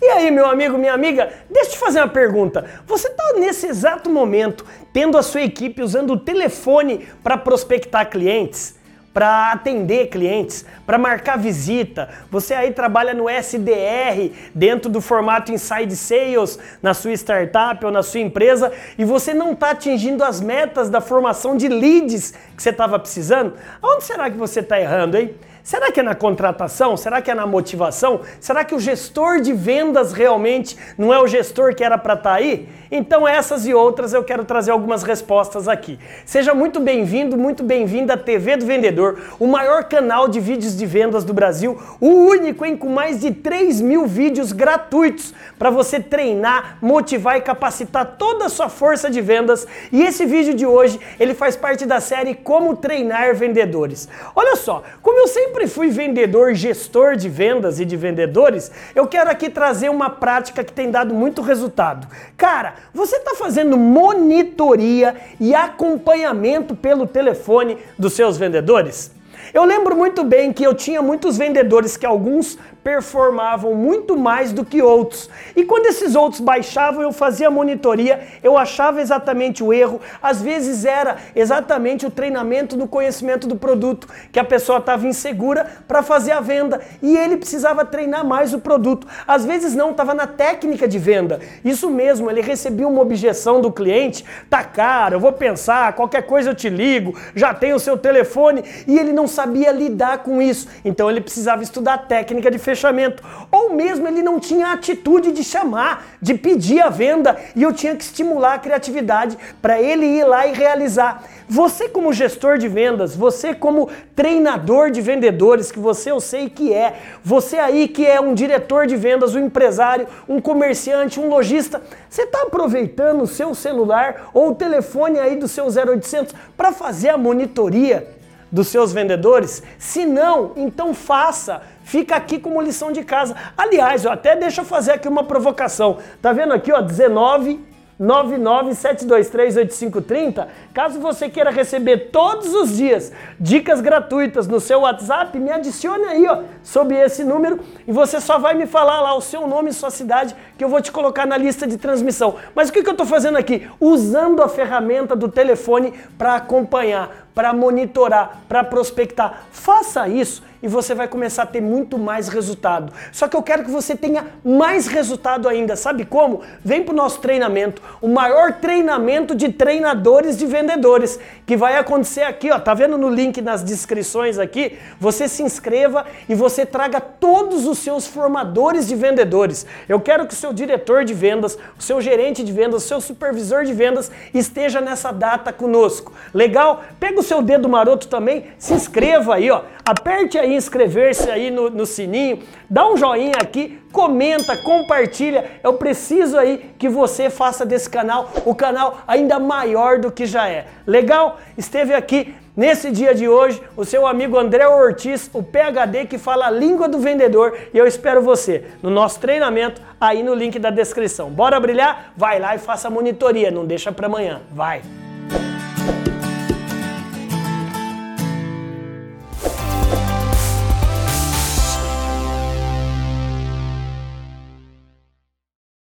E aí, meu amigo, minha amiga, deixa eu te fazer uma pergunta. Você está nesse exato momento tendo a sua equipe usando o telefone para prospectar clientes? para atender clientes, para marcar visita. Você aí trabalha no SDR, dentro do formato Inside Sales, na sua startup ou na sua empresa, e você não está atingindo as metas da formação de leads que você estava precisando? Onde será que você está errando, hein? Será que é na contratação? Será que é na motivação? Será que o gestor de vendas realmente não é o gestor que era para estar tá aí? Então essas e outras eu quero trazer algumas respostas aqui. Seja muito bem-vindo, muito bem-vinda à TV do Vendedor, o maior canal de vídeos de vendas do Brasil, o único, hein, com mais de 3 mil vídeos gratuitos para você treinar, motivar e capacitar toda a sua força de vendas. E esse vídeo de hoje, ele faz parte da série Como Treinar Vendedores. Olha só, como eu sempre fui vendedor, gestor de vendas e de vendedores, eu quero aqui trazer uma prática que tem dado muito resultado. Cara, você está fazendo monitoria e acompanhamento pelo telefone dos seus vendedores? Eu lembro muito bem que eu tinha muitos vendedores que alguns performavam muito mais do que outros. E quando esses outros baixavam, eu fazia monitoria, eu achava exatamente o erro. Às vezes era exatamente o treinamento do conhecimento do produto, que a pessoa estava insegura para fazer a venda e ele precisava treinar mais o produto. Às vezes não, estava na técnica de venda. Isso mesmo, ele recebia uma objeção do cliente, tá caro, eu vou pensar, qualquer coisa eu te ligo, já tem o seu telefone e ele não sabia lidar com isso. Então ele precisava estudar técnica de fechamento. Ou mesmo ele não tinha atitude de chamar, de pedir a venda e eu tinha que estimular a criatividade para ele ir lá e realizar. Você como gestor de vendas, você como treinador de vendedores, que você eu sei que é, você aí que é um diretor de vendas, um empresário, um comerciante, um lojista, você está aproveitando o seu celular ou o telefone aí do seu 0800 para fazer a monitoria dos seus vendedores? Se não, então faça. Fica aqui como lição de casa. Aliás, eu até deixa eu fazer aqui uma provocação. Tá vendo aqui, ó, 19 997238530. Caso você queira receber todos os dias dicas gratuitas no seu WhatsApp, me adicione aí, ó, sob esse número e você só vai me falar lá o seu nome e sua cidade que eu vou te colocar na lista de transmissão. Mas o que, que eu estou fazendo aqui? Usando a ferramenta do telefone para acompanhar, para monitorar, para prospectar. Faça isso e você vai começar a ter muito mais resultado. Só que eu quero que você tenha mais resultado ainda. Sabe como? Vem para o nosso treinamento, o maior treinamento de treinadores de vendedores, que vai acontecer aqui, ó. Tá vendo no link nas descrições aqui? Você se inscreva e você traga todos os seus formadores de vendedores. Eu quero que o seu diretor de vendas, o seu gerente de vendas, o seu supervisor de vendas esteja nessa data conosco. Legal? Pega o seu dedo maroto também, se inscreva aí, ó. Aperte aí inscrever-se aí no, no sininho, dá um joinha aqui, comenta, compartilha. Eu preciso aí que você faça desse canal o canal ainda maior do que já é. Legal? Esteve aqui nesse dia de hoje o seu amigo André Ortiz, o PhD que fala a língua do vendedor, e eu espero você no nosso treinamento aí no link da descrição. Bora brilhar? Vai lá e faça a monitoria, não deixa para amanhã. Vai.